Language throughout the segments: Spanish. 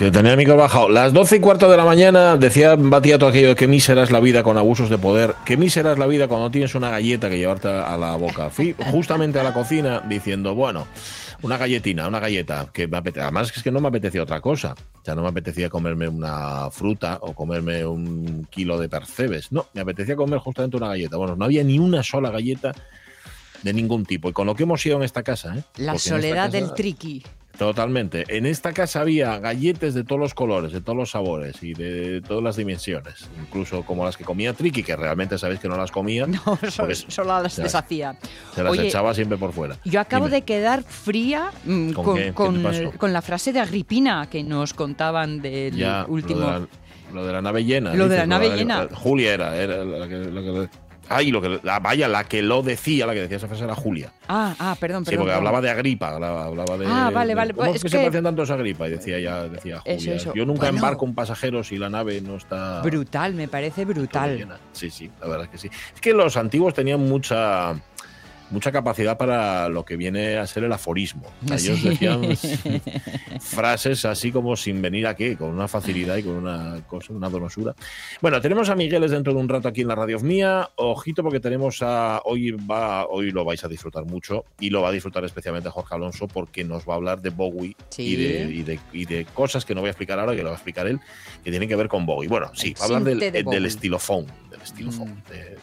Tenía el micro bajado. Las 12 y cuarto de la mañana decía Batiato aquello de que mísera es la vida con abusos de poder. Que mísera es la vida cuando tienes una galleta que llevarte a la boca. Fui justamente a la cocina diciendo, bueno, una galletina, una galleta, que me apetece. Además es que no me apetecía otra cosa. O sea, no me apetecía comerme una fruta o comerme un kilo de percebes. No, me apetecía comer justamente una galleta. Bueno, no había ni una sola galleta de ningún tipo. Y con lo que hemos ido en esta casa, ¿eh? La Porque soledad casa- del triqui. Totalmente. En esta casa había galletes de todos los colores, de todos los sabores y de todas las dimensiones. Incluso como las que comía Triki, que realmente sabéis que no las comía, No, solo las deshacía. se las Oye, echaba siempre por fuera. Yo acabo Dime. de quedar fría mm, ¿Con con, la frase de Agripina que nos contaban del Ya, último. Lo de, la, lo de la nave llena. Lo de la nave la- llena. Julia era, era la que. la que- ay, lo que, la, vaya, la que lo decía, la que decía esa frase era Julia. Ah, ah, perdón, Sí, perdón. porque perdón. hablaba de Agripa, hablaba, hablaba de. Ah, vale, vale, ¿Cómo pues es que se parecen tantos a Agripa? Y decía ya, decía Eso, Julia. eso. Yo nunca Bueno. embarco un pasajeros y la nave no está. Brutal, me parece brutal. Sí, sí, la verdad es que sí. Es que los antiguos tenían mucha mucha capacidad para lo que viene a ser el aforismo. O sea, Ellos decían frases así como sin venir a qué, con una facilidad y con una cosa, una donosura. Bueno, tenemos a Migueles dentro de un rato aquí en la radio mía. Ojito porque tenemos a hoy va hoy lo vais a disfrutar mucho y lo va a disfrutar especialmente Jorge Alonso porque nos va a hablar de Bowie Sí. y, de, y, de, y de cosas que no voy a explicar ahora que lo va a explicar él que tienen que ver con Bowie. Bueno, sí, va a hablar del, de del estilofón, del estilofón. Mm. de-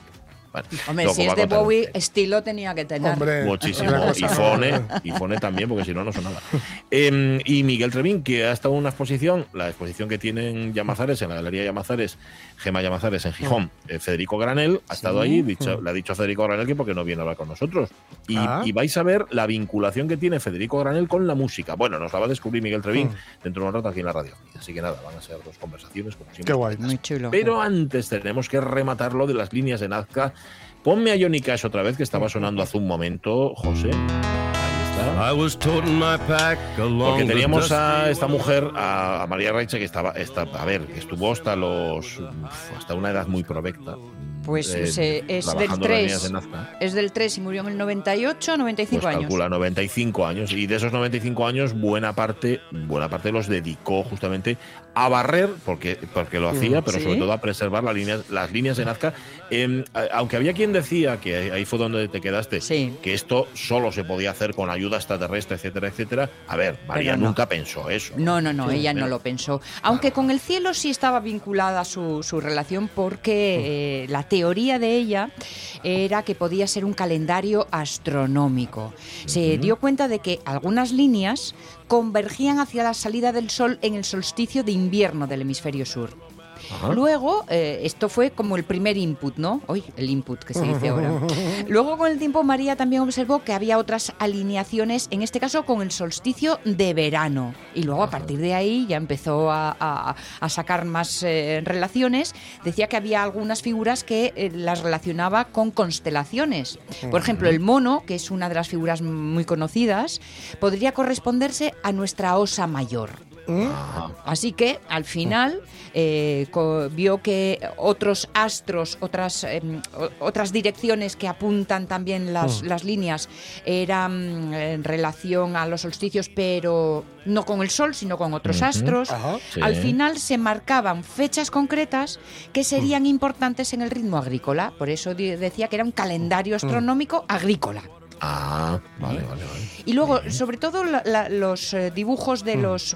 bueno, Hombre, si es de Bowie, estilo tenía que tener. Hombre, Muchísimo. Y Fone, y Fone también, porque si no, no sonaba. Eh, y Miguel Trevín, que ha estado en una exposición, la exposición que tienen Llamazares, en la Galería Llamazares, Gema Llamazares en Gijón, eh, Federico Granel, ha estado Sí. ahí, dicho- le ha dicho a Federico Granel que porque no viene a hablar con nosotros. Y, Ah. y vais a ver la vinculación que tiene Federico Granel con la música. Bueno, nos la va a descubrir Miguel Trevín Mm. dentro de un rato aquí en la radio. Así que nada, van a ser dos conversaciones como siempre. Qué guay. Muy chulo. Pero antes tenemos que rematarlo de las líneas de Nazca. Ponme a Johnny Cash otra vez, que estaba sonando hace un momento, José. Ahí está. Porque teníamos a esta mujer, a, a María Raiche, que estaba, esta, a ver, estuvo hasta los hasta una edad muy provecta. Pues eh, se- es del trabajando en las 3. líneas de Nazca. Es del 3 y murió en el 98, 95 Pues años. calcula 95 años y de esos 95 años buena parte buena parte los dedicó justamente a barrer porque porque lo hacía pero Sí. sobre todo a preservar las líneas las líneas de Nazca Em, aunque había quien decía que ahí fue donde te quedaste Sí. que esto solo se podía hacer con ayuda extraterrestre etcétera etcétera a ver María no. nunca pensó eso No, no, no, Sí, ella no lo pensó. Aunque con el cielo sí estaba vinculada su, su relación porque eh, la teoría de ella era que podía ser un calendario astronómico. Se dio cuenta de que algunas líneas convergían hacia la salida del sol en el solsticio de invierno del hemisferio sur. Ajá. Luego, eh, esto fue como el primer input, ¿no? Hoy, el input que se dice ahora. Luego, con el tiempo, María también observó que había otras alineaciones, en este caso con el solsticio de verano. Y luego, a partir de ahí, ya empezó a, a- a sacar más eh, relaciones. Decía que había algunas figuras que eh, las relacionaba con constelaciones. Por ejemplo, el mono, que es una de las figuras muy conocidas, podría corresponderse a nuestra osa mayor. Ajá. Así que al final eh, vio que otros astros, otras, em, otras direcciones que apuntan también las, las líneas eran mm, en relación a los solsticios, pero no con el Sol, sino con otros astros. Ajá. Sí. Al final se marcaban fechas concretas que serían importantes en el ritmo agrícola. Por eso decía que era un calendario astronómico agrícola. ah vale vale vale Y luego, sobre todo, la- la- los eh, dibujos de los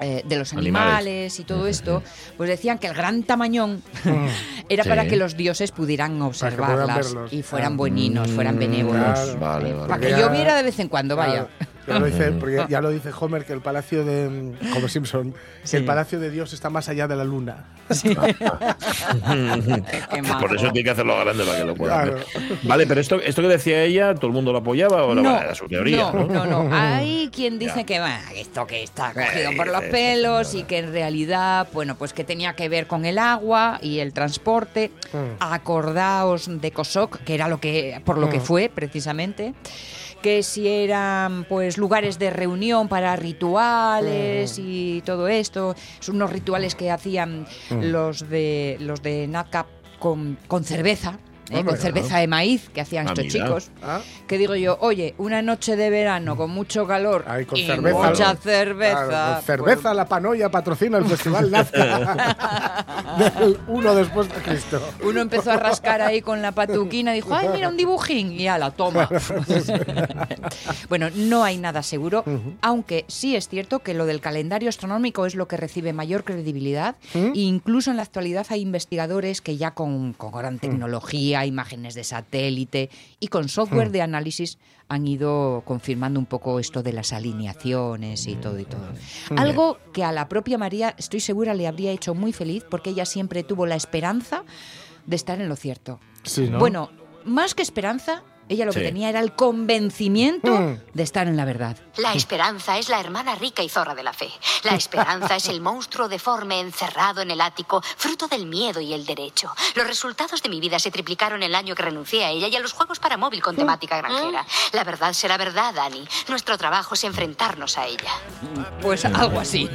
eh, de los Animales. animales y todo esto, pues decían que el gran tamañón era Sí. para que los dioses pudieran observarlas y fueran Ah. bueninos, fueran Mm, benévolos. Claro. vale vale Para que ya- lloviera de vez en cuando, vaya. Claro. Ya lo dice, porque ya lo dice Homer que el palacio de Homer Simpson, Sí. el palacio de Dios está más allá de la luna. Por eso tiene que hacerlo grande para que lo puedan Claro. Vale, pero esto, esto que decía ella, ¿todo el mundo lo apoyaba o No, era su teoría? no, ¿no? no, no. Hay quien dice Ya. que va, esto que está cogido Eh, por los pelos y que en realidad, bueno, pues que tenía que ver con el agua y el transporte. Mm. Acordaos de Kosok, que era lo que por lo que Mm. fue precisamente. Que si eran pues lugares de reunión para rituales y todo esto, son unos rituales que hacían los de los de Natcap con, con cerveza, ¿eh? Hombre, con cerveza de maíz que hacían Ah, estos mira. chicos. Ah, Que digo yo, oye, una noche de verano con mucho calor con y cerveza. mucha cerveza. Claro, con cerveza, la panoya patrocina el Festival Nazca del 1 después de Cristo. pues, uno empezó a rascar ahí con la patuquina, dijo, ay, mira, un dibujín, y a la toma. bueno, no hay nada seguro, aunque sí es cierto que lo del calendario astronómico es lo que recibe mayor credibilidad. ¿Mm? E incluso en la actualidad hay investigadores que ya con, con gran tecnología, imágenes de satélite y con software de análisis han ido confirmando un poco esto de las alineaciones y todo y todo. Algo que a la propia María, estoy segura, le habría hecho muy feliz porque ella siempre tuvo la esperanza de estar en lo cierto. Sí, ¿no? Bueno, más que esperanza, ella lo que tenía era el convencimiento Mm. de estar en la verdad. La esperanza es la hermana rica y zorra de la fe. La esperanza es el monstruo deforme encerrado en el ático, fruto del miedo y el derecho. Los resultados de mi vida se triplicaron el año que renuncié a ella y a los juegos para móvil con temática granjera. La verdad será verdad, Dani. Nuestro trabajo es enfrentarnos a ella. Pues algo así.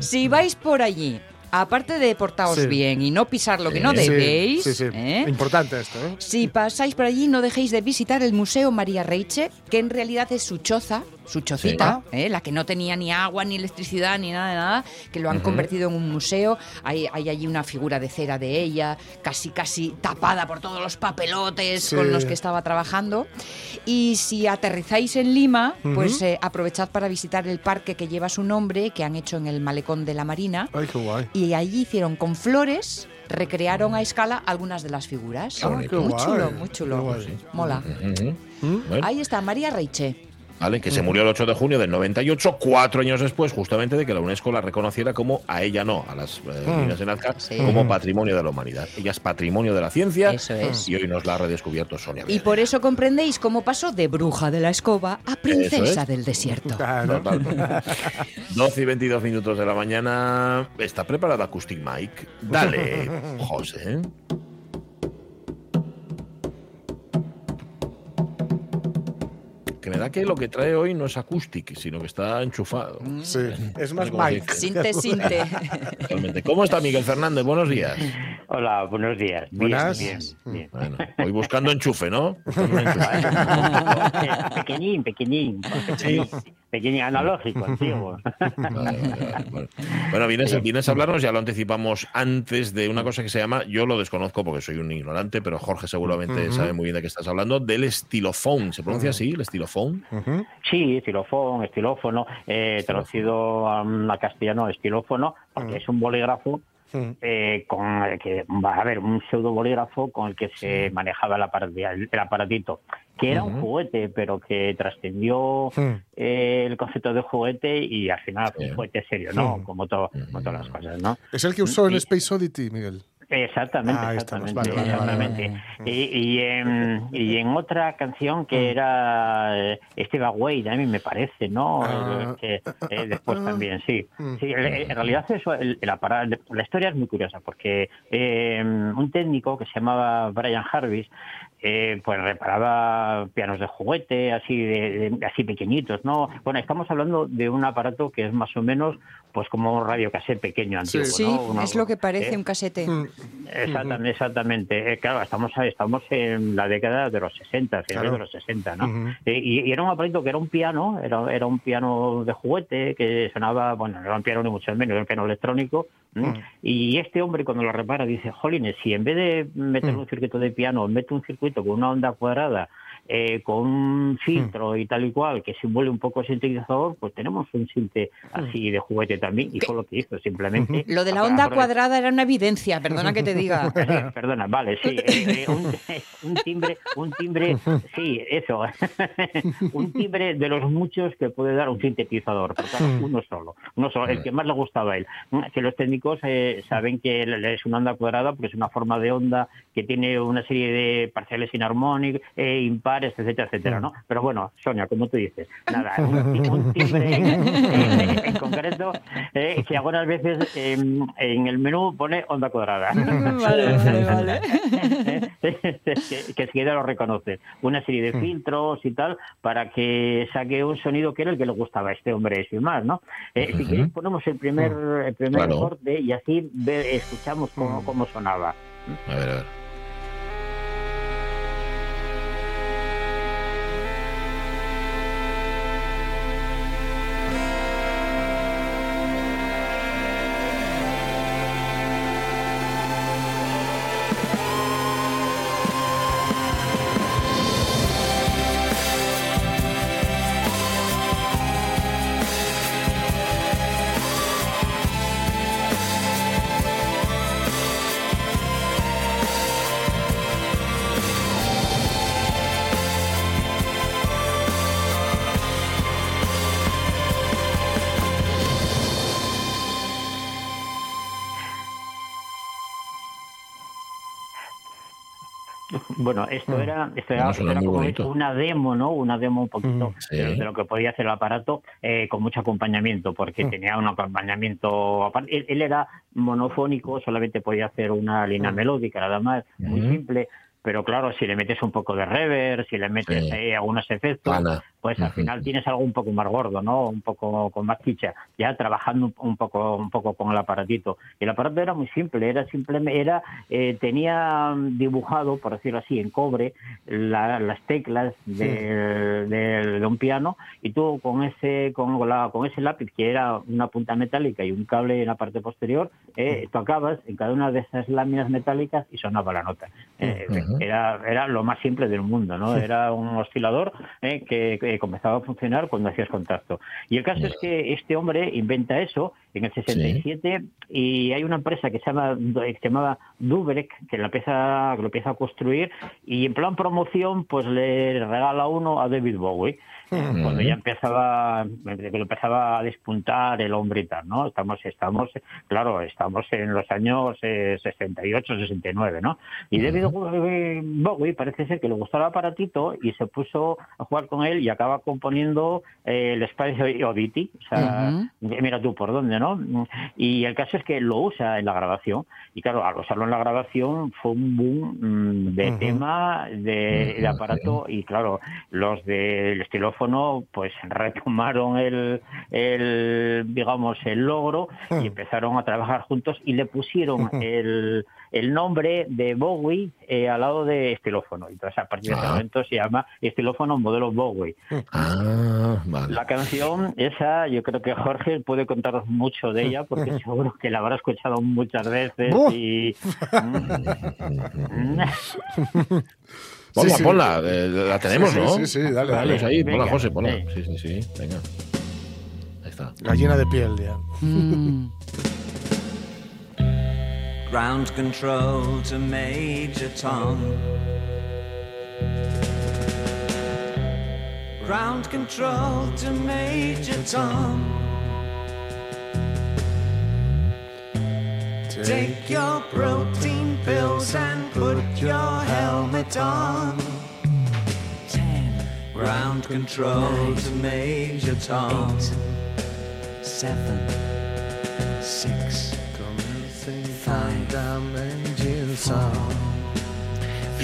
si vais por allí, aparte de portaos Sí. bien y no pisar lo que Sí. no Sí, debéis, Sí, sí. ¿eh? Importante esto, ¿eh? Si pasáis por allí, no dejéis de visitar el Museo María Reiche, que en realidad es su choza, su chocita, ¿eh? la que no tenía ni agua, ni electricidad, ni nada de nada, que lo han convertido en un museo. Hay, hay allí una figura de cera de ella, casi casi tapada por todos los papelotes Sí. con los que estaba trabajando. Y si aterrizáis en Lima, pues eh, aprovechad para visitar el parque que lleva su nombre, que han hecho en el malecón de la Marina. Ay, qué guay. Y allí hicieron con flores, recrearon a escala algunas de las figuras. Bonito. muy chulo, muy chulo. Mola. Ahí está, María Reiche. Vale, que se murió el 8 de junio del 98, cuatro años después, justamente de que la UNESCO la reconociera como, a ella no, a las eh, niñas de Nazca, Sí. como patrimonio de la humanidad. Ella es patrimonio de la ciencia Eso es. y hoy nos la ha redescubierto Sonia. Y por eso comprendéis cómo pasó de bruja de la escoba a princesa es. del desierto. Claro. Total. 12 y 22 minutos de la mañana. ¿Está preparada Acoustic Mike? Dale, José. Que me da que lo que trae hoy no es acoustic, sino que está enchufado. Sí, es más ¿Cómo se Mike. Sinte, sinte. Totalmente. ¿Cómo está Miguel Fernández? Buenos días. Hola, buenos días. Bien, Buenas. Bien, bien. Bueno, hoy buscando enchufe, ¿no? Buscando un enchufe. pequeñín, pequeñín. Pequeñín, pequeñín analógico, antiguo. Vale, vale, vale. Bueno, vienes, vienes a hablarnos, ya lo anticipamos antes de una cosa que se llama, yo lo desconozco porque soy un ignorante, pero Jorge seguramente sabe muy bien de qué estás hablando, del estilofón. ¿Se pronuncia así, el estilofón? Sí, estilofón, estilófono, eh, traducido a, a castellano estilófono, porque es un bolígrafo Mm. eh, con el que va a haber un pseudo bolígrafo con el que se manejaba el, aparat- el- el aparatito, que era un juguete, pero que trascendió Mm. eh, el concepto de juguete y al final fue Sí. un juguete serio, ¿no? Mm. Como, todo, como todas las cosas, ¿no? Es el que usó en Space Oddity, Miguel. Exactamente, Ah, exactamente, Vale, vale, vale, exactamente. Y, y en, y en otra canción que era eh, Steve Wade, a mí me parece, ¿no? Ah, Eh, eh, después ah, también, sí. mm. sí en realidad eso, el, la historia es muy curiosa porque eh, un técnico que se llamaba Brian Harvis eh, pues reparaba pianos de juguete, así de, de- así pequeñitos, ¿no? Bueno, estamos hablando de un aparato que es más o menos pues como un radiocassette pequeño antiguo, Sí, ¿no? Uno- es lo que parece eh, un casete. Mm. Exactamente, exactamente. Eh, claro, estamos estamos en la década de los 60, finales Claro. de los 60, ¿no? Ujú. Eh, y, y era un aparato que era un piano, era, era un piano de juguete que sonaba, bueno, no era un piano ni mucho menos, era un piano electrónico. ¿m? Mm. Y este hombre cuando lo repara dice, jolines, si en vez de meter Mm. un circuito de piano, mete un circuito con una onda cuadrada eh, con un filtro y tal y cual que simule un poco el sintetizador, pues tenemos un sinte así de juguete también y fue lo que hizo, simplemente. Lo de la onda cuadrada era una evidencia, perdona que te diga. Sí, perdona, vale, sí, eh, eh, un, un timbre, un timbre, sí, eso, un timbre de los muchos que puede dar un sintetizador, claro, uno solo, uno solo, el que más le gustaba a él. Que los técnicos eh, saben que es una onda cuadrada porque es una forma de onda que tiene una serie de parciales inarmónicos, eh, impares, etcétera, etcétera, ¿no? Pero bueno, Sonia, como tú dices, nada, un, un timbre eh, en concreto eh, que algunas veces eh, en el menú pone onda cuadrada. Vale, vale, vale. que, que enseguida lo reconoce. Una serie de filtros y tal para que saque un sonido que era el que le gustaba a este hombre sin más, ¿no? Eh, Si queréis ponemos el primer, el primer Claro. corte y así ve- escuchamos cómo, cómo sonaba. A ver, a ver. Bueno, esto era, esto era, Bueno, como bonito. una demo, ¿no? Una demo un poquito Mm, sí. de, de lo que podía hacer el aparato eh, con mucho acompañamiento, porque tenía un acompañamiento. aparte, Él, él era monofónico, solamente podía hacer una línea melódica, nada más, muy simple. Pero claro, si le metes un poco de reverb, si le metes Sí. eh, algunos efectos, pues al final tienes algo un poco más gordo, ¿no? Un poco con más chicha, ya trabajando un, un poco un poco con el aparatito. Y el aparato era muy simple, era simplemente era eh, tenía dibujado, por decirlo así, en cobre la- las teclas de, de- de un piano y tú con ese con la con ese lápiz que era una punta metálica y un cable en la parte posterior, eh, tocabas en cada una de esas láminas metálicas y sonaba la nota. Eh, Era, era lo más simple del mundo, ¿no? Era un oscilador eh, que, que comenzaba a funcionar cuando hacías contacto. Y el caso es que este hombre inventa eso en el 67 y hay una empresa que se llama que se llamaba Dubrek que la empieza que lo empieza a construir y en plan promoción pues le regala uno a David Bowie cuando ya empezaba empezaba a despuntar el hombre y tal, ¿no? Estamos estamos claro, estamos en los años eh, 68, 69, ¿no? Y David Bowie parece ser que le gustó el aparatito y se puso a jugar con él y acaba componiendo eh, el Space Oddity, o sea, mira tú por dónde, ¿no? Y el caso es que lo usa en la grabación y claro, al usarlo en la grabación fue un boom mm, de tema, de, de aparato y claro, los del estilófono pues retomaron el, el digamos, el logro y empezaron a trabajar juntos y le pusieron el, el nombre de Bowie eh, al lado de estilófono. Entonces a partir de ese Ah. momento se llama estilófono modelo Bowie. Ah, vale. La canción esa, yo creo que Jorge puede contaros mucho de ella porque seguro que la habrá escuchado muchas veces y Ponla, Sí, sí. ponla. eh, la tenemos, Sí, ¿no? sí, sí, dale, dale. Ahí, ponla, Venga, José, ponla. sí. Sí, sí, sí. Venga. Ahí está. Gallina de piel, ya. Mm. Ground control to Major Tom. Ground control to Major Tom. Take your protein pills and put your helmet on. Ten. Ground control to Major Tom. Seven. Six. Five.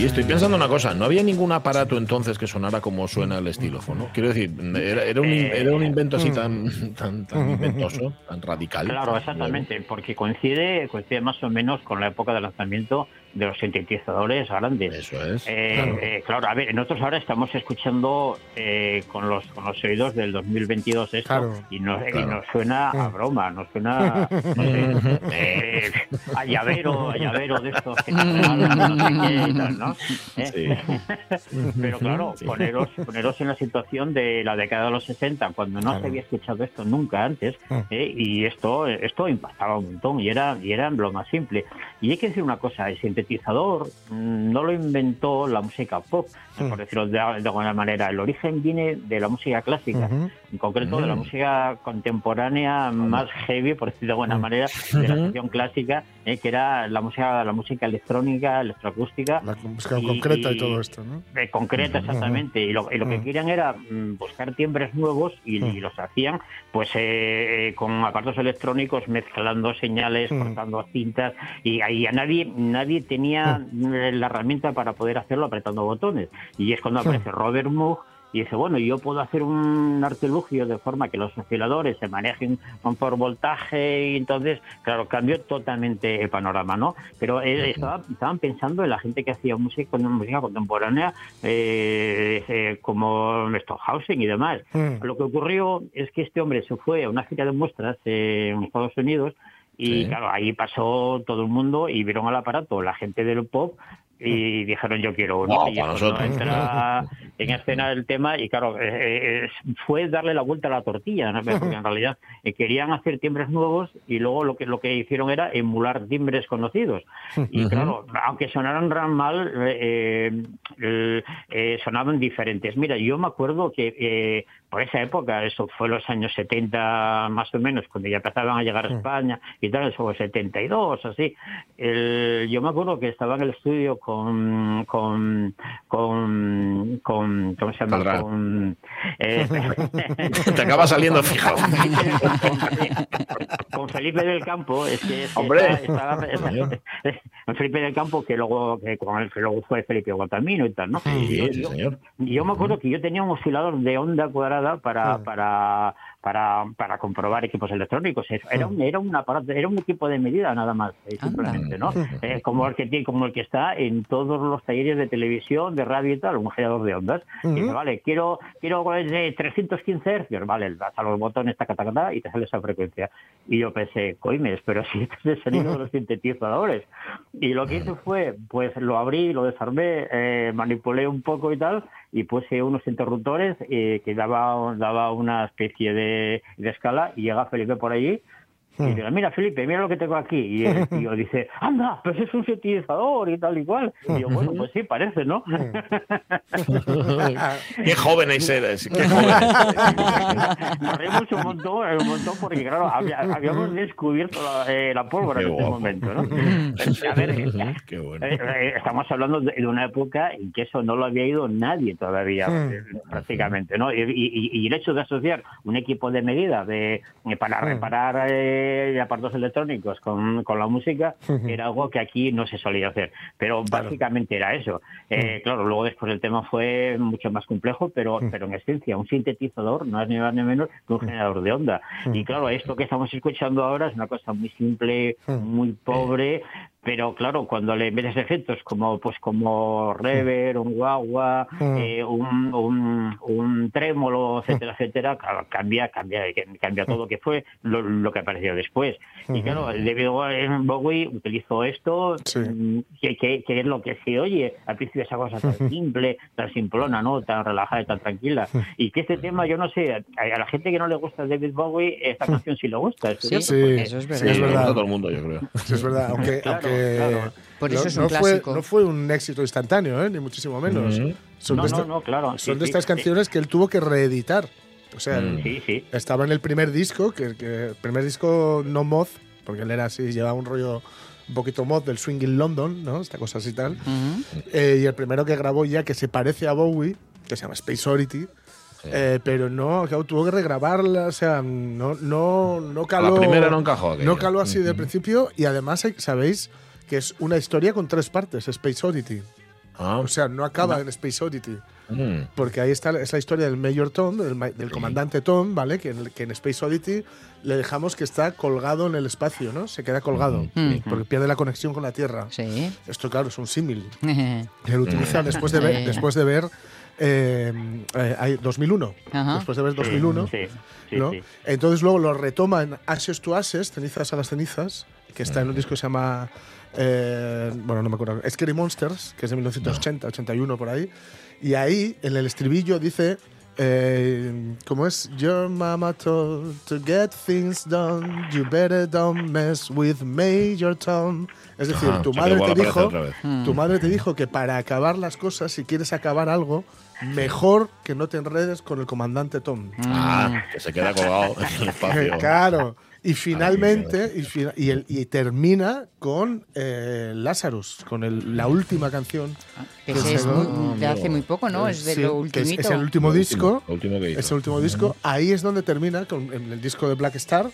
Y estoy pensando una cosa, no había ningún aparato entonces que sonara como suena el estilófono. Quiero decir, era, era un, era un invento así tan, tan, tan inventoso, tan radical. Claro, exactamente, porque coincide, coincide más o menos con la época de lanzamiento de los sintetizadores grandes. Eso es. Eh, claro. eh, claro, a ver, nosotros ahora estamos escuchando eh, con los con los oídos del 2022 esto Claro. y, nos, y nos suena a broma, nos suena no sé, eh, a llavero, a llavero de estos que te regalan, no sé qué tal, ¿no? ¿No? ¿Eh? Pero claro, poneros, poneros en la situación de la década de los 60, cuando no se había escuchado esto nunca antes, ¿eh? y esto esto impactaba un montón, y era, y era lo más simple. Y hay que decir una cosa, el sintetizador mm, no lo inventó la música pop, por decirlo de, de alguna manera. El origen viene de la música clásica, en concreto de la música contemporánea más heavy, por decirlo de alguna manera, de la sección clásica, eh, que era la música, la música electrónica, electroacústica. Concreta y todo esto, ¿no? concreta, exactamente. Y lo, y lo que querían era mm, buscar timbres nuevos y, los hacían pues eh, eh, con aparatos electrónicos mezclando señales, cortando cintas y ahí a nadie nadie tenía la herramienta para poder hacerlo apretando botones. Y es cuando aparece Robert Moog y dice, bueno, yo puedo hacer un artilugio de forma que los osciladores se manejen con por voltaje y entonces, claro, cambió totalmente el panorama, ¿no? Pero eh, estaba- estaban pensando en la gente que hacía música, música contemporánea eh, eh, como Stockhausen y demás. Mm. Lo que ocurrió es que este hombre se fue a una gira de muestras en Estados Unidos y Sí. claro, ahí pasó todo el mundo y vieron al aparato la gente del pop y dijeron yo quiero uno. Wow, y para nosotros. entra en escena el tema y claro, eh, eh, fue darle la vuelta a la tortilla, ¿no? porque en realidad eh, querían hacer timbres nuevos y luego lo que lo que hicieron era emular timbres conocidos. Y claro, aunque sonaran ran mal, sonaban diferentes. Mira, yo me acuerdo que eh, por esa época, eso fue los años 70 más o menos, cuando ya empezaban a llegar a España y tal, eso fue 72, así. El- yo me acuerdo que estaba en el estudio con, con, con, con ¿cómo se llama? Con, eh, Te acaba saliendo fijo. con Felipe del Campo, es que, es que Hombre. estaba- Felipe del Campo, que luego, que con el que luego fue Felipe Guatamino y tal, ¿no? Sí, Yo- sí, señor. yo me acuerdo que yo tenía un oscilador de onda cuadrada para, para, para, para comprobar equipos electrónicos. Era un, era un aparato, era un equipo de medida nada más, eh, simplemente, ¿no? Eh, como el que tiene, como el que está en todos los talleres de televisión, de radio y tal, un generador de ondas. Y dice, vale, quiero, quiero de 315 hercios, vale, das a los botones, taca, taca, taca, y te sale esa frecuencia. Y yo pensé, coimes, pero si este es el sonido de los sintetizadores. Y lo que hice fue, pues lo abrí, lo desarmé, eh, manipulé un poco y tal, y puse unos interruptores eh, que daba, daba una especie de, de escala, y llega Felipe por allí, y dice, mira Felipe, mira lo que tengo aquí. Y el tío dice, anda, pues es un sintetizador y tal y cual. Y yo, bueno, pues sí, parece, ¿no? Qué jóvenes eres. Qué jóvenes. Un montón, un montón porque, claro, había- habíamos descubierto la, eh, la pólvora Qué en guapo. momento, ¿no? A ver, eh, Qué bueno. eh, estamos hablando de, una época en que eso no lo había ido nadie todavía, eh, prácticamente, ¿no? Y, y- y el hecho de asociar un equipo de medida de, para reparar eh, aparatos electrónicos con, con la música era algo que aquí no se solía hacer. Pero básicamente era eso. Eh, Claro, luego después el tema fue mucho más complejo, pero, pero en esencia un sintetizador no es ni más ni menos que un generador de onda. Y claro, esto que estamos escuchando ahora es una cosa muy simple, muy pobre, pero claro, cuando le metes efectos como pues como rever, un guagua, eh, un, un, un trémolo, etcétera, etcétera, claro, cambia, cambia, cambia todo que fue lo, lo que apareció después. Y claro, David Bowie utilizó esto, Sí. mm, que, que, que es lo que se oye al principio esa cosa tan simple, tan simplona, ¿no? Tan relajada y tan tranquila. Y que este tema, yo no sé, a, a la gente que no le gusta David Bowie, esta canción sí le gusta. es Sí, Sí, eso es sí, verdad. es Sí, verdad. a todo el mundo, yo creo. Sí, es verdad, aunque, Claro, aunque claro. Por eso no, es un no fue, clásico. no fue un éxito instantáneo, ¿eh? ni muchísimo menos. Ujú. Son, No, de, no, esta- no, claro, son sí, de sí, estas sí. canciones que él tuvo que reeditar. O sea, Mm. Sí, sí. estaba en el primer disco, que, que el primer disco no mod, porque él era así, llevaba un rollo un poquito mod del swing in London, ¿no? Esta cosa así tal. Ujú. Eh, y el primero que grabó ya que se parece a Bowie, que se llama Space Oddity, eh, pero no, claro, tuvo que regrabarla, o sea, no, no, no caló. La primera no encajó. aquello. No caló así de principio y además hay- sabéis que es una historia con tres partes, Space Oddity. Ah, O sea, no acaba en Space Oddity. mm. Porque ahí está es la historia del Mayor Tom, del, del comandante Tom, ¿vale? Que en, que en Space Oddity le dejamos que está colgado en el espacio, ¿no? Se queda colgado, Mm. porque pierde la conexión con la Tierra. Sí. Esto, claro, es un símil. Que lo utiliza después de ver, Sí. después de ver eh, eh, hay 2001. Ajá. Después de ver 2001. Sí, sí, ¿no? sí. Entonces luego lo retoma en Ashes to Ashes, cenizas a las cenizas, que está en un disco que se llama. eh, bueno, no me acuerdo. Scary Monsters, que es de 1980, 81 por ahí. Y ahí, en el estribillo, dice. Eh, ¿Cómo es? Your mama told to get things done, you better don't mess with Major Tom. Es decir, Ajá, tu madre te dijo, tu madre te dijo que para acabar las cosas, si quieres acabar algo, mejor que no te enredes con el comandante Tom. Ah, que se queda colgado en el espacio. Claro. Y finalmente, y, fina- y, el- y termina con eh, Lazarus, con el- la última canción. Que que ese es de hace muy poco, ¿no? Es de Sí, lo que es, ultimito. es el último disco. último, lo último que hizo. Es el último disco. Ahí es donde termina, con en el disco de Black Star.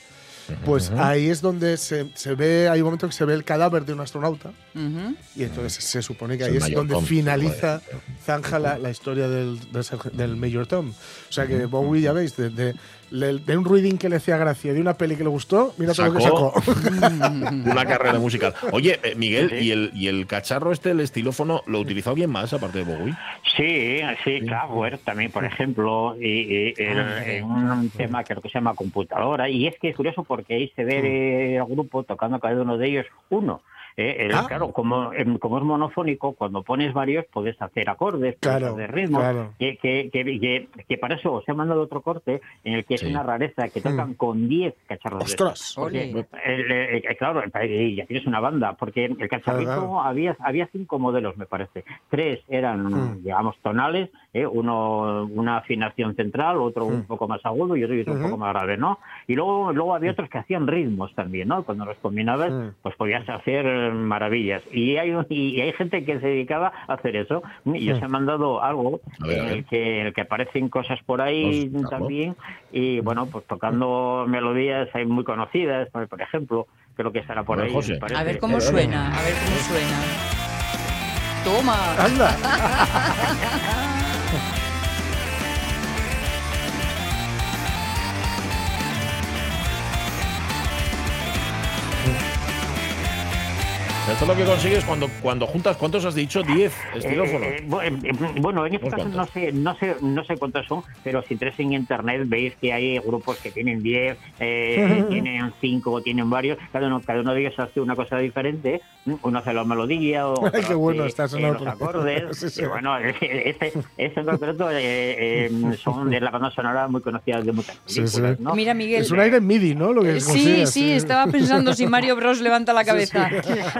Pues ahí es donde se, se ve, hay un momento que se ve el cadáver de un astronauta. Y entonces se supone que ahí es donde Tom, finaliza, zanja la, la historia del, del, del Major Tom. O sea que Bowie, ya veis, de, de- le- de un reading que le hacía gracia, de una peli que le gustó, mira todo lo que Sacó- sacó. Una carrera musical. Oye, eh, Miguel, ¿y el, ¿y el cacharro este, el estilófono, lo utilizó alguien más aparte de Bowie? Sí, sí, Kraftwerk también, por ejemplo, y, y el- en un tema que lo que se llama computadora. Y es que es curioso porque ahí se ve el grupo tocando cada uno de ellos uno. Eh, el- Ah. Claro, como, em, como es monofónico, cuando pones varios puedes hacer acordes, puedes Claro, hacer ritmos. claro. Que, que, que, que- que para eso os he mandado otro corte en el que Sí. es una rareza que tocan con 10 cacharros. ¡Ostras! Porque, Ole. el- eh, eh, claro, y ya tienes una banda, porque el cacharrito Claro, claro. había, había cinco modelos, me parece. Tres eran, Mm. digamos, tonales, ¿eh? uno una afinación central, otro un poco más agudo y otro, y otro un Ujú. poco más grave, ¿no? Y luego, luego había otros que hacían ritmos también, ¿no? Cuando los combinabas, pues podías hacer maravillas. Y hay, un- y hay gente que se dedicaba a hacer eso. Y os he mandado algo ver, en el que, en el que aparecen cosas por ahí también. Y bueno, pues tocando melodías hay muy conocidas, por ejemplo, creo que estará por A ver, ahí. José. A ver cómo suena, a ver cómo suena. Toma. ¡Anda! Esto es lo que consigues cuando, cuando juntas, ¿cuántos has dicho? 10 estilófonos. Eh, eh, eh, bueno, en este ¿Unos caso no sé, no sé, no sé cuántos son, pero si entráis en internet veis que hay grupos que tienen 10, eh, tienen 5, tienen varios, cada uno, cada uno de ellos hace una cosa diferente, uno hace la melodía, o Ay, qué bueno hace, está eh, los acordes, Sí, sí. y bueno, este, este en concreto eh, eh, son de la banda sonora muy conocida de muchas películas, sí. ¿no? Mira, Miguel. Es un aire MIDI, ¿no? Lo que Eh, Sí, sí, estaba pensando si Mario Bros levanta la cabeza.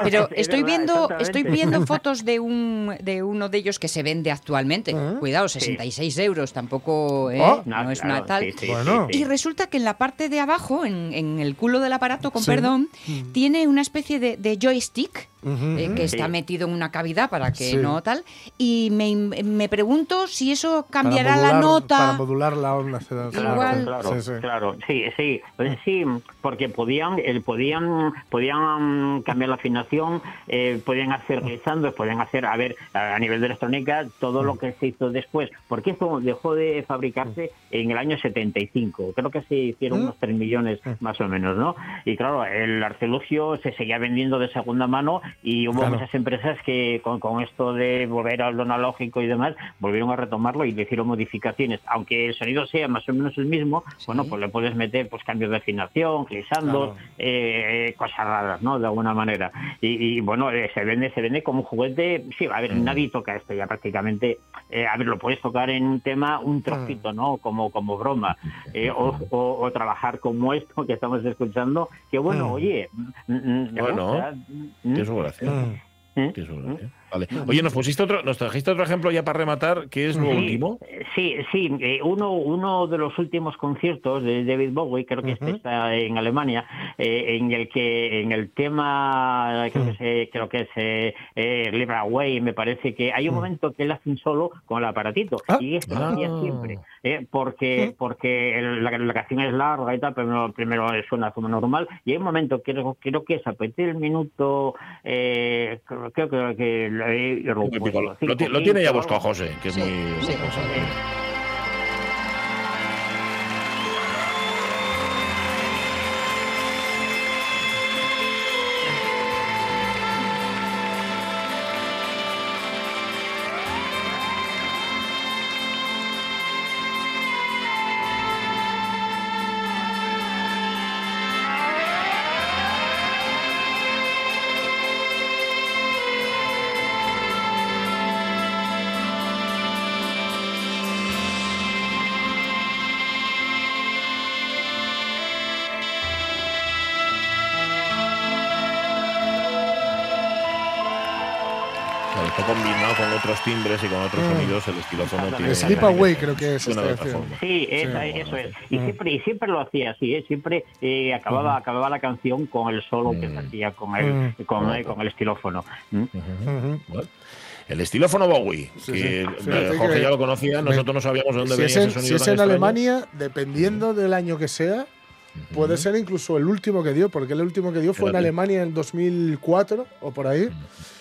Pero Es estoy verdad, viendo, estoy viendo fotos de un de uno de ellos que se vende actualmente. Ah. Cuidado, 66 euros, tampoco, ¿eh? Ah. no es claro, una tal. sí, sí, Bueno. sí, sí. Y resulta que en la parte de abajo, en, en el culo del aparato, con Sí. Mm. perdón, tiene una especie de, de joystick Eh, que está Sí. metido en una cavidad para que Sí. no tal. Y me, me pregunto si eso cambiará la modular- Para nota. modular la onda. Claro, Igual. claro, Sí, sí. claro, sí, sí, pues sí, porque podían, el, podían, podían cambiar la afinación, eh, podían hacer glissando, podían hacer, a ver, a, nivel de electrónica, todo lo que se hizo después, porque eso dejó de fabricarse en el año 75, creo que se hicieron Mm. unos 3 millones más o menos, ¿no? Y claro, el arcelugio se seguía vendiendo de segunda mano y hubo Claro. muchas empresas que con, con esto de volver al lo analógico y demás, volvieron a retomarlo y le hicieron modificaciones. Aunque el sonido sea más o menos el mismo, bueno, pues le puedes meter pues cambios de afinación, glissando, Claro. eh, cosas raras, ¿no? De alguna manera. Y, y, bueno, eh, se vende se vende como un juguete. Sí, a ver, Mm. nadie toca esto ya prácticamente. Eh, a ver, lo puedes tocar en un tema, un trocito, Mm. ¿no? Como, como broma. Eh, o, o- o trabajar como esto que estamos escuchando, que bueno, Mm. oye, Bueno, mm, Tiene su gracia. Mm. Tiene su gracia. Vale. Oye, nos pusiste otro, nos trajiste otro ejemplo ya para rematar, que es lo Sí, último. Sí, sí. eh, uno, uno de los últimos conciertos de David Bowie, creo que este Ujú. está en Alemania, eh, en el que en el tema, creo que, se, creo que es eh, eh, Live Away, me parece que hay un momento que él hace un solo con el aparatito. Ah. Y esto lo Ah. hacía siempre, eh, porque, porque el- la, la canción es larga y tal, pero primero suena como normal. Y hay un momento, creo, creo que es a partir del minuto, eh, creo, creo que lo lo Lo, tiene ya buscado. José, que es muy otros timbres y con otros sonidos, el estilófono tiene. Sleep Away creo que es otra canción. forma. Sí, eso es. Y siempre, y siempre lo hacía así, ¿eh? siempre eh, acababa, acababa la canción con el solo que se hacía con el, con, el- con el estilófono. ¿Mm? Bueno, El estilófono Bowie, Sí, que sí. eh, Fíjate Jorge que- ya lo conocía, nosotros no sabíamos de dónde Si venía es en, ese sonido. si es en extraño. Alemania, dependiendo del año que sea, puede ser incluso el último que dio, porque el último que dio fue en. Alemania en 2004 o por ahí.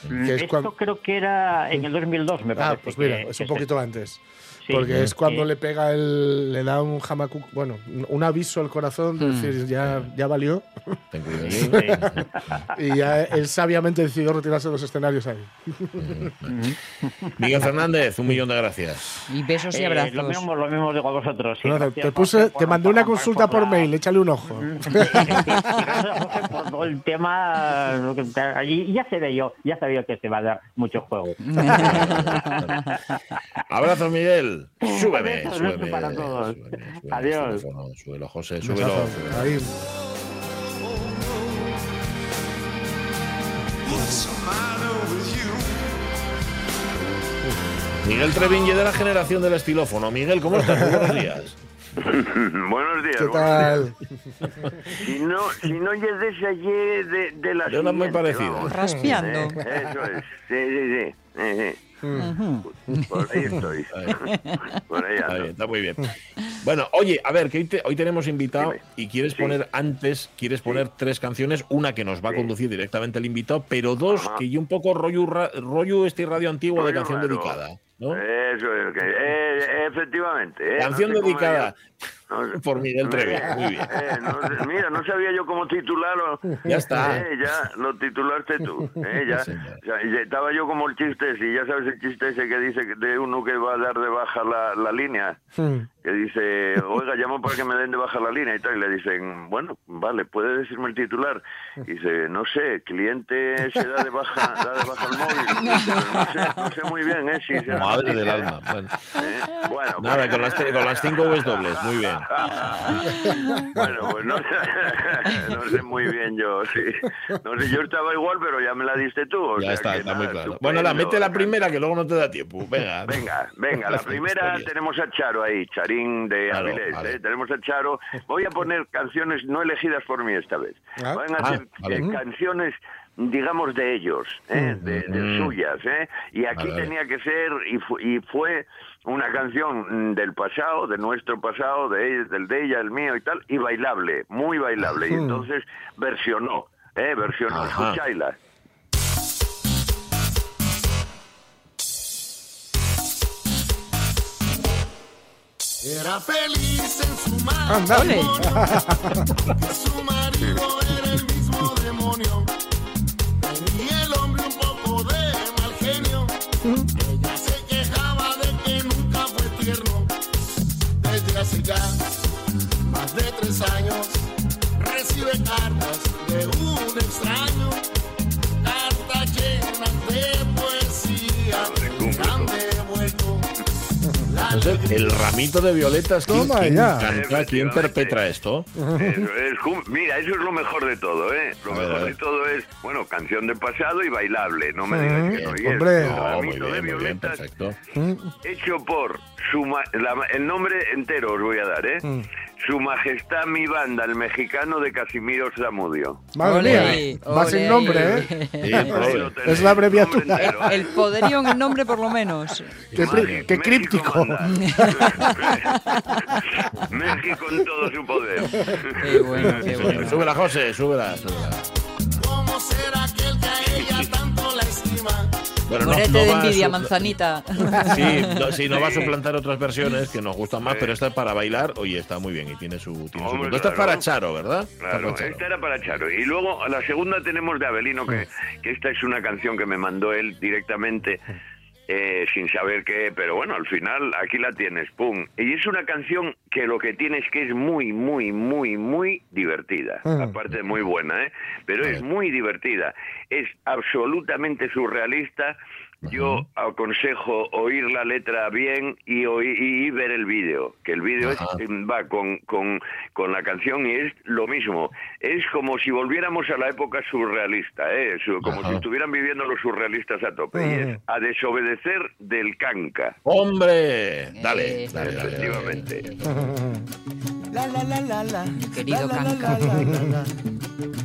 Que es Esto cuando- creo que era en el 2002, me parece. Ah, pues mira, que- es un poquito antes. Sí. Porque es cuando Eh, le pega el. le da un jamacu, bueno, un- aviso al corazón de decir ya, ya valió. Ten cuidado. sí. Y ya él sabiamente decidió retirarse de los escenarios ahí. Miguel Fernández, un millón de gracias. Y besos y Eh, abrazos. lo, mismo, lo mismo digo a vosotros. sí, Bueno, gracias, te puse, te mandé una por- consulta por la- mail, échale un ojo. Por todo el tema. Y ya se ve yo, ya sabía que se va a dar mucho juego. Abrazo, Miguel. Súbeme, Besos, súbeme. para todos. súbeme, súbeme, Adiós. Súbelo, súbelo, José, súbelo. Besazo. súbelo. Ahí. Miguel Treviñe de la generación del estilófono. Miguel, ¿cómo estás? Muy buenos días. Buenos días. ¿Qué tal? Si no, si no ya desde ayer de, de la De una muy siguiente, parecida. vamos. Raspeando. Eh, Eso es. Sí, sí, sí. Por ahí estoy. Por ahí Está ando. bien, está muy bien. Bueno, oye, a ver, que hoy, te- hoy tenemos invitado Dime. y quieres Sí. poner antes, quieres poner tres canciones, una que nos va a conducir directamente el invitado, pero dos Ajá. que y un poco rollo, rollo este radio antiguo de canción raro. dedicada. ¿no? Eso es. que- eh, efectivamente. eh, Canción no sé cómo dedicada no por Miguel Trevi. Muy bien. Eh, no mira, no sabía yo cómo titularlo. Ya está. Eh, ya lo titulaste tú. Eh, ya, Sí, señor. ya- ya estaba yo como el chiste ese, ya sabes el chiste ese que dice de uno que va a dar de baja la, la línea. Hmm. Que dice, oiga, llamo para que me den de baja la línea y tal. Y le dicen, bueno, vale, ¿puede decirme el titular? Y dice, no sé, cliente se da de baja, da de baja el móvil. No sé, no sé muy bien, ¿eh? Si Madre del alma. Bueno, ¿Eh? Bueno, nada, pues- con las, te- con las cinco Vs dobles. Muy bien. Bueno, pues no sé, no sé muy bien yo, sí. No sé, yo estaba igual, pero ya me la diste tú. o Ya sea está, que está nada, muy claro. Bueno, la mete la primera que luego no te da tiempo. Venga. Venga, venga, la primera tenemos a Charo ahí, Charín de Claro, Avilés, vale. ¿eh? Tenemos a Charo. Voy a poner canciones no elegidas por mí esta vez. Ah. Van a Ah, ser vale. eh, canciones, digamos, de ellos, ¿eh? de, de Mm. suyas. ¿eh? Y aquí Vale, vale. tenía que ser, y, fu- y fue una canción mm, del pasado, de nuestro pasado, de ella, del de ella, el mío y tal, y bailable, muy bailable. Y entonces versionó, ¿eh? versionó, Ajá. escuchaila. Era feliz en su su marido Ya más de tres años recibe cartas de un extraño. Cartas llenas de poesía. Entonces, el ramito de violetas, ¿quién, Toma quién ya. canta? ¿Quién perpetra esto? Es cum- mira, eso es lo mejor de todo, ¿eh? Lo mejor de todo es, bueno, canción del pasado y bailable, no me digas que no. Y es Hombre. No, muy ramito de bien, muy bien, violetas perfecto. hecho por su ma- la- el nombre entero os voy a dar, ¿eh? Mm. Su Majestad mi banda, el mexicano de Casimiro Zamudio. Madre mía. Va sin ole. nombre, ¿eh? Sí, prove. lo tenéis, Es la abreviatura. entero, ¿eh? El poderío en el nombre, por lo menos. Qué, México qué críptico. México en todo su poder. Qué bueno, qué bueno. Súbela, José, súbela. súbela. ¿Cómo será aquel que a ella tanto la estima? Bueno, no- Muérete no de envidia, manzanita. Sí, no, sí, no va a suplantar otras versiones que nos gustan más, pero esta es para bailar, oye, está muy bien y tiene su, tiene su Hombre, punto. Esta es para Charo, ¿verdad? Claro, para Charo. esta era para Charo. Y luego a la segunda tenemos de Abelino, que, que esta es una canción que me mandó él directamente, eh, sin saber qué, pero bueno, al final aquí la tienes, pum. Y es una canción que lo que tiene es que es muy, muy, muy, muy divertida. Mm. Aparte muy buena, ¿eh? Pero es muy divertida. Es absolutamente surrealista, yo aconsejo oír la letra bien y, oí- y ver el vídeo, que el vídeo va con, con, con la canción y es lo mismo. Es como si volviéramos a la época surrealista, ¿eh? Como Ajá. si estuvieran viviendo los surrealistas a tope. Y es a desobedecer del canca, ¡Hombre! Dale, Eh, dale, dale, dale. efectivamente. La la la la la. Querido la, la, la, Canca.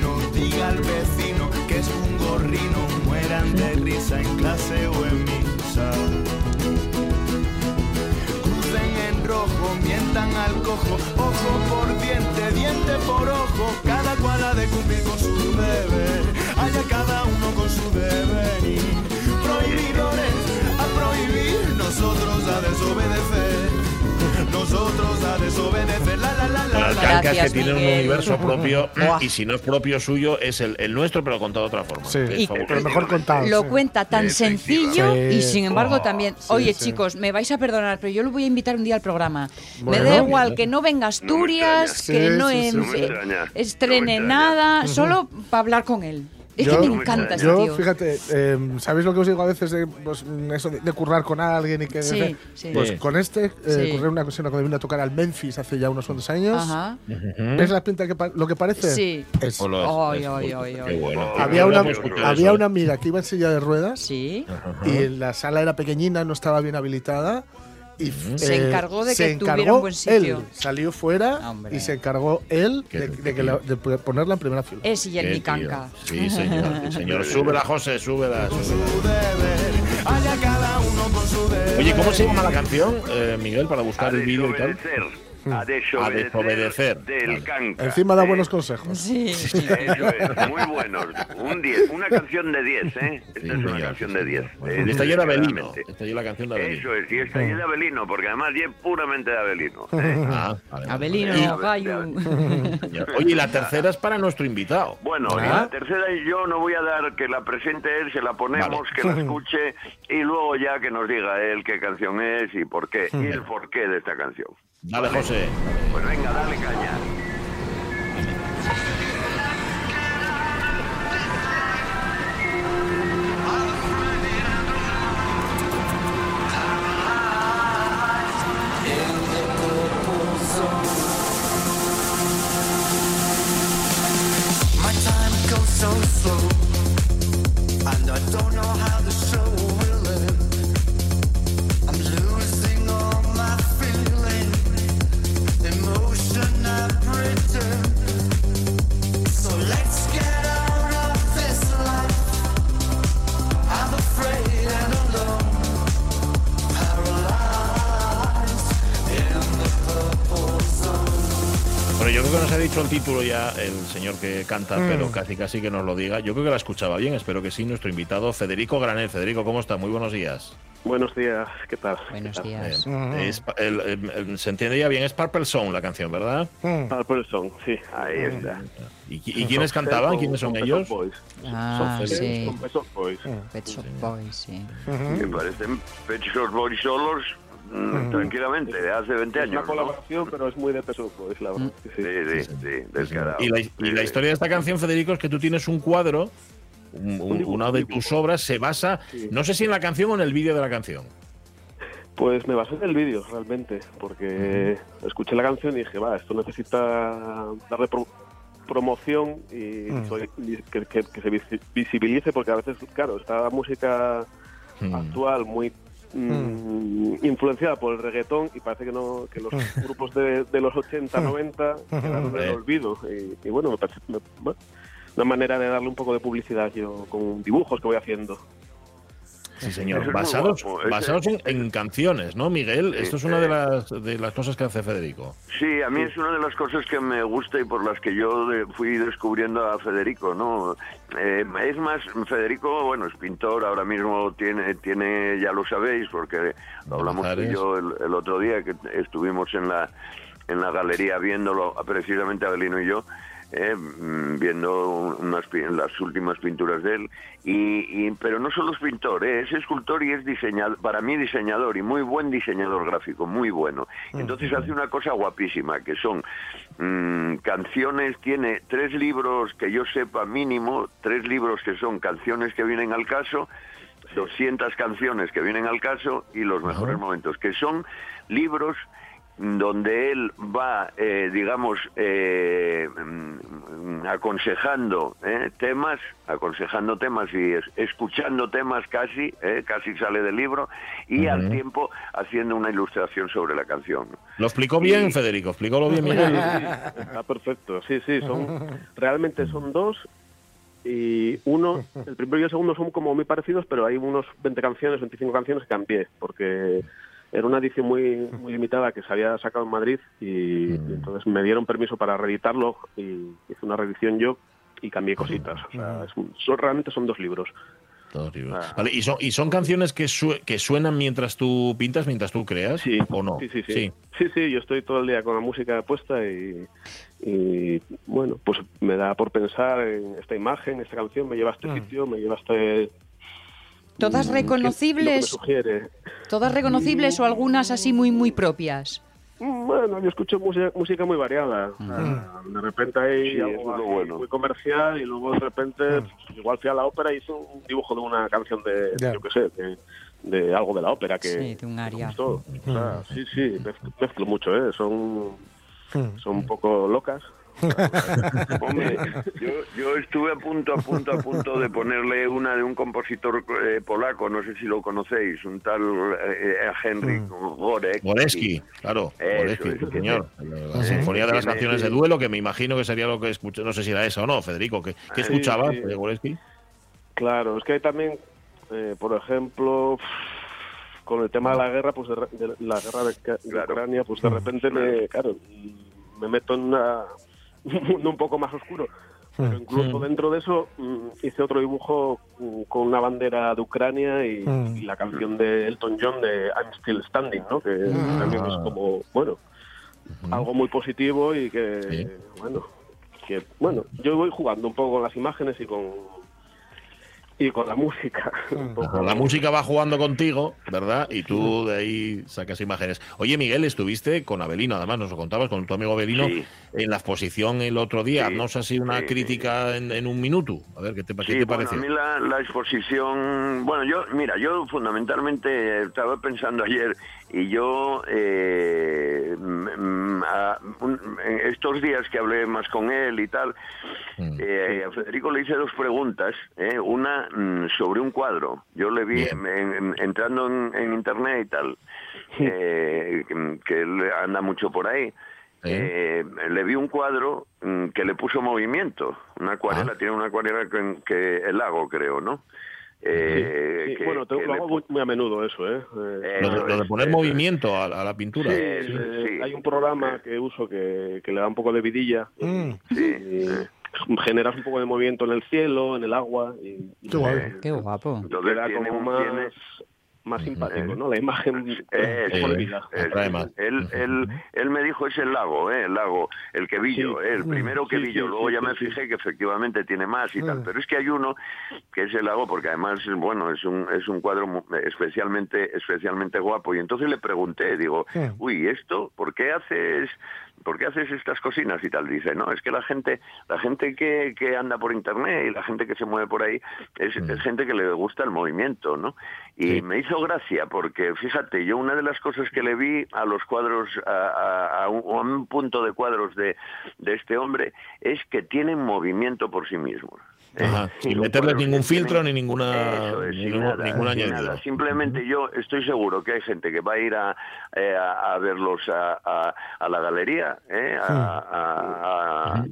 al vecino que es un gorrino, mueran de risa en clase o en misa. Crucen en rojo, mientan al cojo, ojo por diente, diente por ojo, cada cual ha de cumplir con su deber, haya cada uno con su deber. Prohibidores a prohibir, nosotros a desobedecer, nosotros a desobedecer, la la la la Las la. cancas Gracias, que tienen un universo propio y si no es propio suyo es el, el nuestro pero contado de otra forma. Sí, Y- pero mejor contado. Lo sí. cuenta tan sencillo y sin embargo Oh, también. sí, Oye, sí. chicos, me vais a perdonar, pero yo lo voy a invitar un día al programa. Bueno. me da igual que no venga No Asturias, que Sí, no, en- me eh, estrene nada, solo para hablar con él. Es Yo- que me encanta ese Yo, tío. fíjate, eh, ¿sabéis lo que os digo a veces de, pues, eso de, de currar con alguien y que. Sí, sí. Pues Sí. con este, eh, Sí. curré una ocasión cuando vine a tocar al Memphis hace ya unos cuantos años. Ajá. ¿Ves la pinta que lo que parece? Sí. Es- ay, Qué ay. bueno. había una, había una amiga que iba en silla de ruedas Sí. y la sala era pequeñina, no estaba bien habilitada. Y eh, Se encargó de se que tuviera un buen sitio. Él salió fuera Hombre. y se encargó él de, de que la- de ponerla en primera fila. Es y el Qué mi tío. canca. Sí, señor. señor. Súbela, José, súbela. súbela. Oye, ¿cómo se llama la canción, eh, Miguel, para buscar el vídeo y tal? Desobedecer, a desobedecer, desobedecer. del Vale. canca. Encima da Eh, buenos consejos. Sí. Eso es, muy buenos. Un 10, una canción de 10, ¿eh? Esta Sí, es una canción sí, de señor. 10. Bueno, y Abelino. desgraciadamente. Está llena la canción de Abelino. Eso es, y está llena de Abelino, porque además es puramente de Abelino. ¿eh? Ah, vale, Abelino. Gallo. Señor. Oye, y la tercera es para nuestro invitado. Bueno, y Ah. la tercera yo no voy a dar que la presente él, se la ponemos, Vale. que la escuche y luego ya que nos diga él qué canción es y por qué, y el porqué de esta canción. Dale, José. Pues venga, dale caña. Título ya el señor que canta, Mm. pero casi casi que nos lo diga. Yo creo que la escuchaba bien, espero que sí. Nuestro invitado, Federico Granel. Federico, ¿cómo está? Muy buenos días. Buenos días, ¿qué tal? Buenos ¿Qué tal? días. Eh, es el- el- el- se entiende ya bien, es Purple Song la canción, ¿verdad? Mm. Purple Song, sí. Ahí está. ¿Y, y quiénes cantaban? ¿Quiénes son ellos? Boys. Ah, Son sí. Son Pet Shop Boys. Pet Shop Boys, sí. Me parecen Pet Shop Boys solos mm, tranquilamente, de hace 20 Es años. una ¿no? colaboración, pero es muy de Shop Boys, la verdad. Sí, sí. Sí, sí, sí, descarado. Y la, y la historia de esta canción, Federico, es que tú tienes un cuadro, un- un- dibujo, una un de tus obras se basa, Sí. no sé si en la canción o en el vídeo de la canción. Pues me basé en el vídeo, realmente, porque escuché la canción y dije, va, esto necesita darle pro- promoción y Mm. soy- que, que- que se visi- visibilice, porque a veces, claro, está música actual muy mm, influenciada por el reggaetón y parece que no que los grupos de, de los 80, 90 quedaron en el Eh. olvido. Y, y bueno, me parece me- bueno, una manera de darle un poco de publicidad yo con dibujos que voy haciendo. Sí, señor. Es Basados, basados en, en canciones, ¿no, Miguel? Esto es una de las, de las cosas que hace Federico. Sí, a mí es una de las cosas que me gusta y por las que yo de- fui descubriendo a Federico, ¿no? Eh, es más, Federico, bueno, es pintor, ahora mismo tiene, tiene ya lo sabéis, porque lo hablamos tú y yo el, el otro día que estuvimos en la, en la galería viéndolo, precisamente Abelino y yo, eh, mm, viendo unas, las últimas pinturas de él. Y, y- pero no solo es pintor, eh, es escultor y es diseñador, para mí diseñador y muy buen diseñador gráfico, muy bueno. Entonces hace una cosa guapísima, que son mm, canciones, tiene tres libros que yo sepa mínimo, tres libros que son canciones que vienen al caso, 200 canciones que vienen al caso y los mejores momentos, que son libros donde él va, eh, digamos, eh, mm, aconsejando eh, temas, aconsejando temas y es- escuchando temas casi, eh, casi sale del libro, y al tiempo haciendo una ilustración sobre la canción. Lo explicó bien, Federico. Explícalo bien, Miguel. Está perfecto, sí, sí, son realmente son dos y uno, el primero y el segundo son como muy parecidos, pero hay unos 20 canciones, 25 canciones que cambié, porque era una edición muy muy limitada que se había sacado en Madrid y, y entonces me dieron permiso para reeditarlo y hice una reedición yo y cambié cositas. O sea, es un- son, realmente son dos libros. Dos libros. Ah. Vale, ¿y son, y son canciones que, sue- que suenan mientras tú pintas, mientras tú creas? Sí, ¿O no? Sí, sí, sí. Sí, sí, yo estoy todo el día con la música puesta y, y, bueno, pues me da por pensar en esta imagen, esta canción, me lleva a este sitio, me lleva a este... ¿Todas mm, ¿qué- lo que me reconocibles? sugiere? ¿Todas reconocibles o algunas así muy, muy propias? Mm, Bueno, yo escucho música, música muy variada. De repente hay Sí, algo bueno. muy comercial y luego de repente, pues, igual fui a la ópera y hice un dibujo de una canción de, yo qué sé, de, de algo de la ópera que Sí, de un aria. gustó. O sea, sí, sí, mezclo, mezclo mucho, ¿eh? Son, son un poco locas. Hombre, yo, yo estuve a punto, a punto, a punto de ponerle una de un compositor eh, polaco, no sé si lo conocéis, un tal eh, eh, Henryk Gorek. Goreski, claro. Eso Goreski, es. sí, señor. La. Sinfonía de las canciones de duelo, que me imagino que sería lo que escuché. No sé si era eso o no, Federico. ¿Qué, qué Sí, escuchabas sí. de Goreski? Claro, es que hay también, eh, por ejemplo, con el tema de la guerra, pues de, la guerra de, de Claro. Ucrania, pues de repente me, claro, me meto en una, un mundo un poco más oscuro. Pero incluso dentro de eso mm, hice otro dibujo mm, con una bandera de Ucrania y, Mm. y la canción de Elton John de I'm Still Standing, ¿no? Que también es como, bueno, algo muy positivo y que, Sí. bueno, que, bueno, yo voy jugando un poco con las imágenes y con y con la música. La música va jugando contigo, ¿verdad? Y tú de ahí sacas imágenes. Oye, Miguel, estuviste con Abelino, además nos lo contabas, con tu amigo Abelino, Sí. en la exposición el otro día. Sí, No sé si una sí, crítica en, en un minuto. A ver, ¿qué te, qué Sí, te bueno, pareció? a mí la, la exposición, bueno, yo, mira, yo fundamentalmente estaba pensando ayer y yo eh, a- un- en estos días que hablé más con él y tal, Mm. eh, a Federico le hice dos preguntas, eh, una mm, sobre un cuadro. Yo le vi en- en- entrando en, en internet y tal, eh, que, que él anda mucho por ahí. Eh, le vi un cuadro mm, que le puso movimiento, una acuarela, Ah. tiene una acuarela que, que el lago, creo, ¿no? Eh, Sí, que- bueno, te- que lo hago muy, a menudo eso, ¿eh? Eh, Lo de, lo poner movimiento a, a la pintura. sí, Sí, eh, sí. hay un programa que uso que, que le da un poco de vidilla Mm. Sí, y generas un poco de movimiento en el cielo, en el agua y, y Qué guay. Qué guapo. Entonces tiene más, tiene- más simpático, Eh, ¿no? La imagen Eh, vida. eh, Atrae más. Él, él, él me dijo es el lago, eh, el lago, el que vi Sí. eh, el primero que Sí, sí, Luego ya me fijé que efectivamente tiene más y tal. Pero es que hay uno que es el lago porque además, bueno, es un, es un cuadro especialmente, especialmente guapo. Y entonces le pregunté, digo, uy, ¿esto? ¿Por qué haces, por qué haces estas cocinas y tal? Dice, no, es que la gente, la gente que, que anda por internet y la gente que se mueve por ahí es, es gente que le gusta el movimiento, ¿no? Y Sí. me hizo gracia porque, fíjate, yo una de las cosas que le vi a los cuadros, a, a- a un, a un punto de cuadros de, de este hombre, es que tienen movimiento por sí mismos. ¿eh? Ajá, Sin Los meterles cuadros ningún tienen- filtro ni ninguna es, sin nada, sin nada. Simplemente yo estoy seguro que hay gente que va a ir a, eh, a, a verlos a, a- a la galería, ¿eh? a, a-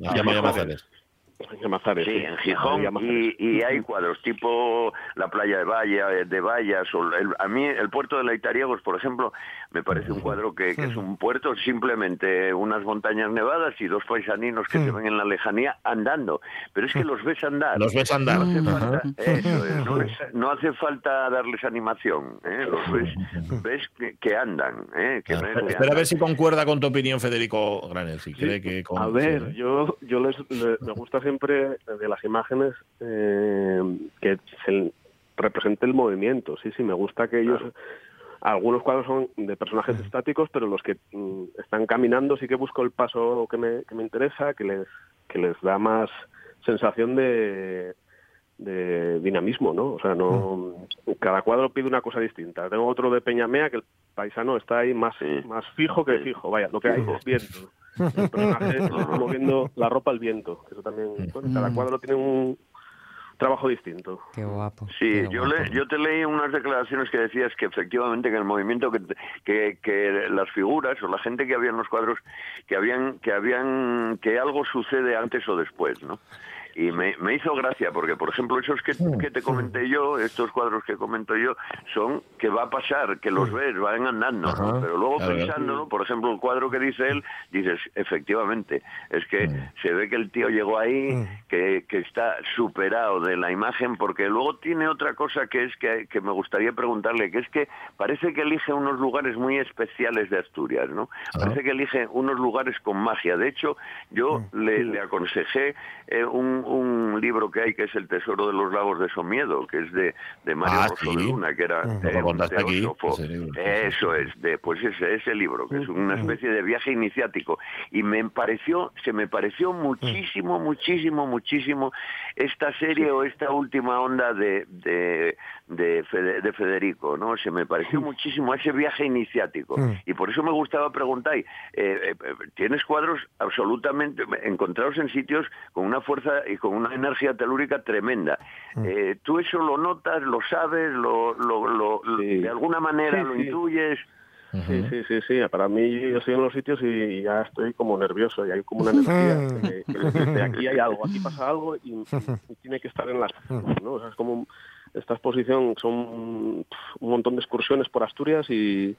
a- a-. En Llamazares. Sí, en Gijón y, y hay cuadros tipo la playa de Valla, de Vallas o el- a mí el puerto de Laitariegos, por ejemplo, me parece un cuadro que, que es un puerto simplemente unas montañas nevadas y dos paisaninos que se ven en la lejanía andando, pero es que los ves andar. Los ves andar. No hace falta, eso es, no, es- no hace falta darles animación, ¿eh? los ves, ves que, que andan, ¿eh? que que Espera a andan. ver si concuerda con tu opinión, Federico Granel. Si cree que con- A ver, sí. yo, yo les, le- me gusta siempre de las imágenes eh, que se represente el movimiento. Sí, sí, me gusta que ellos. Algunos cuadros son de personajes estáticos, pero los que mm, están caminando sí que busco el paso que me, que me interesa, que les, que les da más sensación de, de dinamismo, ¿no? O sea, no cada cuadro pide una cosa distinta. Tengo otro de Peñamea que el paisano está ahí más, más fijo que fijo. Vaya, lo que hay es viento. El personaje está moviendo la ropa al viento. que Eso también, bueno, cada cuadro tiene un trabajo distinto. Qué guapo. Sí, yo, le- yo te leí unas declaraciones que decías que efectivamente que el movimiento que, que, que las figuras o la gente que había en los cuadros que habían que habían que algo sucede antes o después, ¿no? Y me, me hizo gracia porque, por ejemplo, esos que, que te comenté yo, estos cuadros que comento yo, son que va a pasar, que los ves, van andando, ¿no? Pero luego claro. pensándolo, por ejemplo, el cuadro que dice él, dices, efectivamente, es que se ve que el tío llegó ahí, que, que está superado de la imagen, porque luego tiene otra cosa que es que, que me gustaría preguntarle, que es que parece que elige unos lugares muy especiales de Asturias, ¿no? Parece que elige unos lugares con magia. De hecho, yo le, le aconsejé eh, un, un libro que hay que es El Tesoro de los Lagos de Somiedo, que es de, de Mario Ah, Rosso sí. de Luna, que era eh, un teósofo. Eso es, de, pues ese, ese libro, que es una especie de viaje iniciático. Y me pareció, se me pareció muchísimo, muchísimo, muchísimo esta serie o esta última onda de, de, de, Fede- de Federico, ¿no? Se me pareció muchísimo ese viaje iniciático. Y por eso me gustaba preguntar, eh, eh, tienes cuadros absolutamente encontrados en sitios con una fuerza y con una energía telúrica tremenda. Eh, ¿Tú eso lo notas, lo sabes, lo, lo, lo- lo- Sí. de alguna manera Sí, lo sí. intuyes? Sí, sí, sí, sí. Para mí, yo estoy en los sitios y ya estoy como nervioso y hay como una energía. que- que de aquí hay algo, aquí pasa algo y, y tiene que estar en las. ¿no? O sea, es como esta exposición son un montón de excursiones por Asturias y,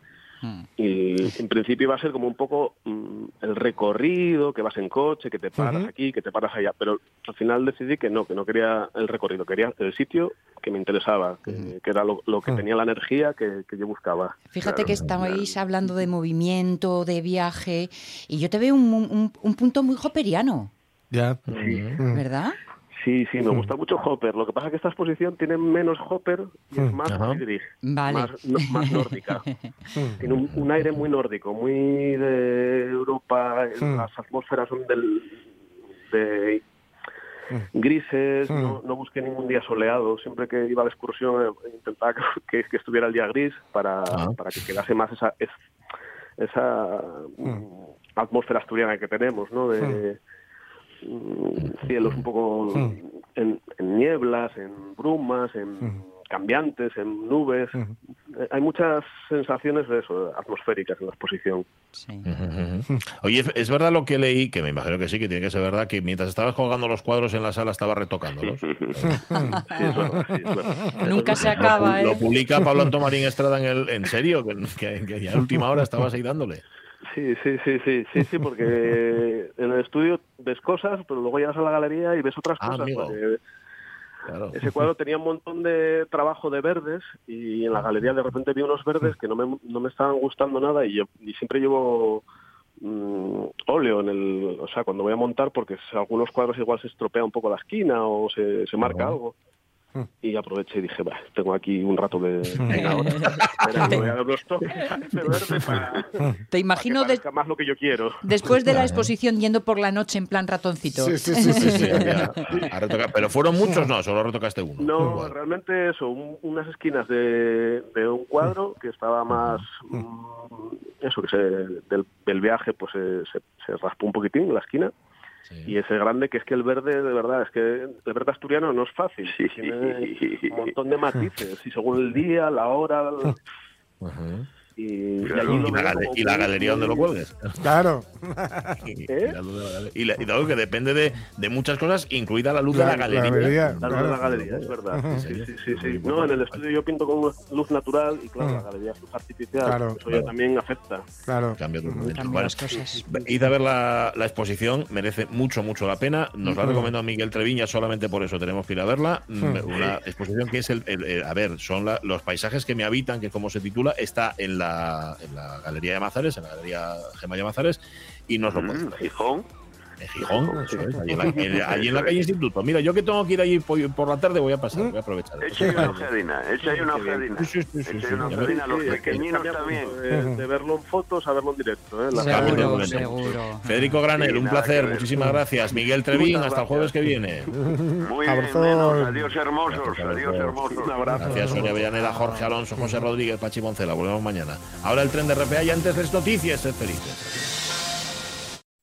y en principio iba a ser como un poco mm, el recorrido, que vas en coche, que te paras aquí, que te paras allá, pero al final decidí que no, que no quería el recorrido, quería el sitio que me interesaba, que, que era lo, lo que tenía la energía que, que yo buscaba. Fíjate que estabais hablando de movimiento, de viaje, y yo te veo un, un- un punto muy hopperiano, Ya. ¿verdad? Sí, sí, me gusta mucho Hopper. Lo que pasa es que esta exposición tiene menos Hopper y es más Ajá. Friedrich, Vale. más, no- más nórdica. tiene un, un aire muy nórdico, muy de Europa. Las atmósferas son del, de grises. No, no busqué ningún día soleado. Siempre que iba de excursión eh, intentaba que, que estuviera el día gris para, para que quedase más esa, es- esa mm, atmósfera asturiana que tenemos, ¿no? De, cielos un poco en, en nieblas, en brumas, en cambiantes, en nubes. Eh, Hay muchas sensaciones de eso, atmosféricas en la exposición. Sí. Oye, ¿es- ¿es verdad lo que leí? Que me imagino que sí, que tiene que ser verdad, que mientras estabas colgando los cuadros en la sala estaba retocándolos. Sí. Nunca se acaba, Lo ¿eh? publica Pablo Antomarín Estrada en el... ¿En serio? Que, que- que ya a última hora estabas ahí dándole. Sí, sí, sí, sí, sí, sí, porque en el estudio ves cosas, pero luego llegas a la galería y ves otras Ah, cosas. Claro. Ese cuadro tenía un montón de trabajo de verdes y en la galería de repente vi unos verdes que no me, no me estaban gustando nada y yo y siempre llevo mm, óleo en el, o sea, cuando voy a montar porque algunos cuadros igual se estropea un poco la esquina o se, se marca algo. Y aproveché y dije, "Bah, tengo aquí un rato de... Venga, ahora. Espera, que voy a dar los toques a verde para, Te imagino para que más lo que yo quiero. después de la exposición yendo por la noche en plan ratoncito. Sí, sí, sí, sí, Sí, sí. sí, ya, a retocar. Pero fueron muchos, no, solo retocaste uno. No, Igual. realmente eso, un- unas esquinas de, de un cuadro que estaba más, mm, eso, que se, del, del viaje pues se, se, se raspó un poquitín la esquina. Y ese grande que es que el verde, de verdad, es que el verde asturiano no es fácil. Tiene un montón de matices y según el día, la hora. y, y Claro, allí lo Y la, gale- y galería donde lo cuelgues. Claro. Y, ¿Eh? y la la dado que depende de, de muchas cosas, incluida la luz de la La- la galería. galería. La luz de la galería, es verdad. Sí, sí, sí, sí. No, en el estudio yo pinto con luz natural y claro, la galería es luz artificial. Claro, Eso claro. ya también afecta. Claro. Cambia Bueno, las cosas. Id a ver la, la exposición, merece mucho, mucho la pena. Nos la ha recomendado Miguel Treviña, solamente por eso tenemos que ir a verla. Una exposición que es el, el- el- a ver, son la- los paisajes que me habitan, que como se titula, está en la, en la Galería de Mazares, en la Galería Gemma de Mazares, y nos lo Mm, ver. Gijón. En Gijón, eso es, allí en la, en- allí en la calle Instituto. Mira, yo que tengo que ir allí por, por la tarde, voy a pasar, voy a aprovechar. Echa ahí una ojeadina, echa ahí una ojeadina. Sí, sí, sí, una ojeadina los pequeñinos también. De, de verlo en fotos a verlo en directo. ¿eh? La Seguro, Seguro. Federico Granel, Sí, un placer, muchísimas gracias. Miguel Trevín, Muchas hasta el jueves que viene. Muy bien, adiós hermosos, adiós hermosos. Un abrazo. Gracias, Sonia Avellaneda, Jorge Alonso, José Rodríguez, Pachi Moncela. Volvemos mañana. Ahora el tren de RPA y antes les noticias. Sed felices.